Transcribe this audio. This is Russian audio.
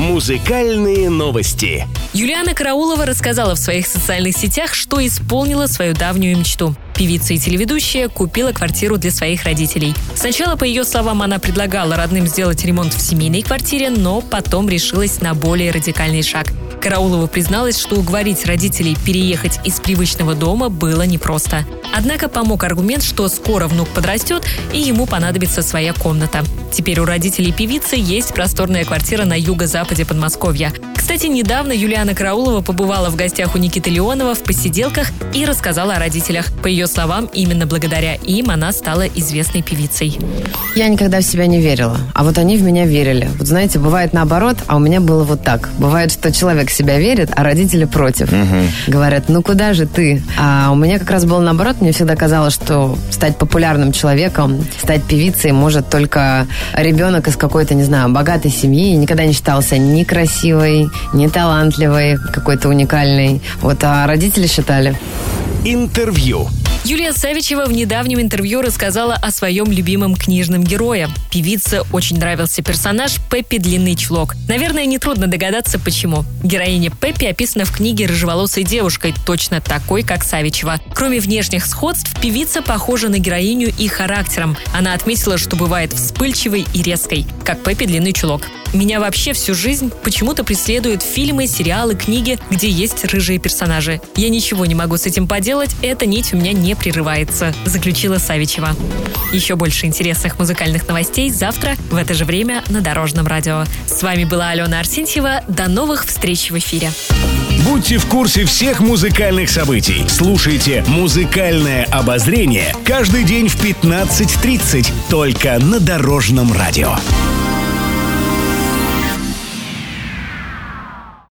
Музыкальные новости. Юлиана Караулова рассказала в своих социальных сетях, что исполнила свою давнюю мечту. Певица и телеведущая купила квартиру для своих родителей. Сначала, по ее словам, она предлагала родным сделать ремонт в семейной квартире, но потом решилась на более радикальный шаг. Караулова призналась, что уговорить родителей переехать из привычного дома было непросто. Однако помог аргумент, что скоро внук подрастет и ему понадобится своя комната. Теперь у родителей певицы есть просторная квартира на юго-западе Подмосковья. Кстати, недавно Юлиана Караулова побывала в гостях у Никиты Леонова в посиделках и рассказала о родителях. По ее словам, именно благодаря им она стала известной певицей. Я никогда в себя не верила, а вот они в меня верили. Вот знаете, бывает наоборот, а у меня было вот так. Бывает, что человек в себя верит, а родители против. Говорят, ну куда же ты? А у меня как раз было наоборот, мне всегда казалось, что стать популярным человеком, стать певицей может только ребенок из какой-то, не знаю, богатой семьи. Никогда не считался ни красивой, ни талантливой, какой-то уникальной. Вот, а родители считали. Интервью. Юлия Савичева в недавнем интервью рассказала о своем любимом книжном герое. Певице очень нравился персонаж Пеппи Длинный Чулок. Наверное, нетрудно догадаться, почему. Героиня Пеппи описана в книге рыжеволосой девушкой, точно такой, как Савичева. Кроме внешних сходств, певица похожа на героиню и характером. Она отметила, что бывает вспыльчивой и резкой, как Пеппи Длинный Чулок. Меня вообще всю жизнь почему-то преследуют фильмы, сериалы, книги, где есть рыжие персонажи. Я ничего не могу с этим поделать, эта нить у меня не прерывается, заключила Савичева. Еще больше интересных музыкальных новостей завтра в это же время на Дорожном радио. С вами была Алена Арсентьева. До новых встреч в эфире. Будьте в курсе всех музыкальных событий. Слушайте «Музыкальное обозрение» каждый день в 15.30 только на Дорожном радио.